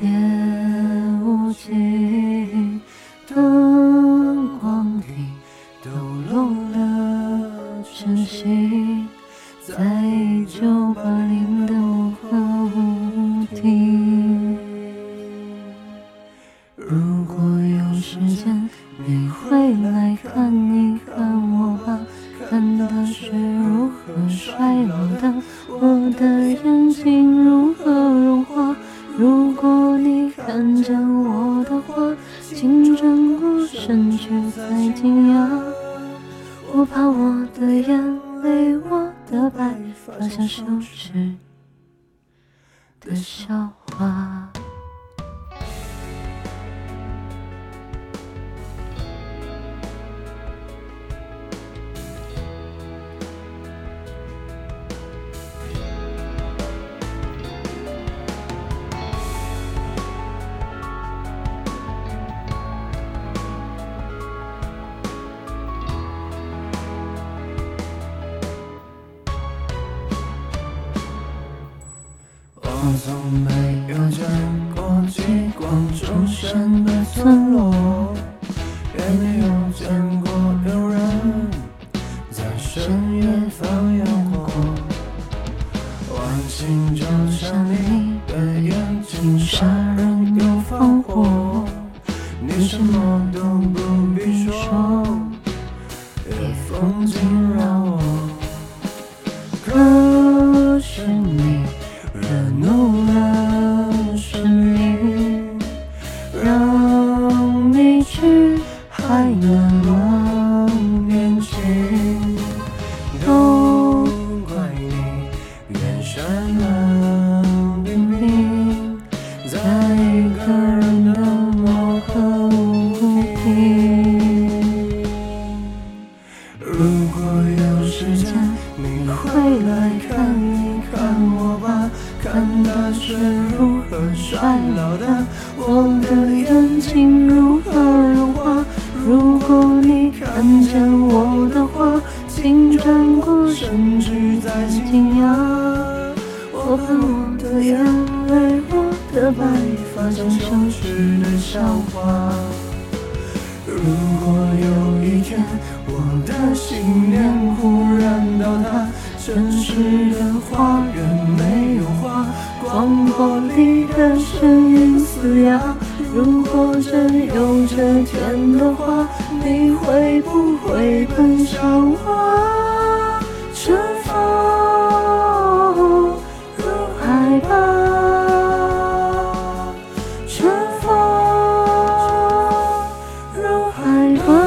群翩舞姬，灯光里抖落了晨曦，看见我的话，请转过身去再惊讶。我怕我的眼泪，我的白发像羞耻的笑我从没有见。过极光出现的村落，也没有见。过有人在深夜放烟火。晚星就像你的眼睛，杀人又放火。你什么都不必说，夜风惊扰我。可是你个人的漠河舞厅如果有时间你会来看一看我吧看大雪如何衰老的我的眼睛如何融化如果你看见我的话请转过身去再惊讶。我怕我的眼泪我的白发。发像羞耻的笑话。如果有一天我的信念忽然倒塌，城市的花园没有花，广播里的声音嘶哑。如果真有这天的话，你会不会奔向我？algo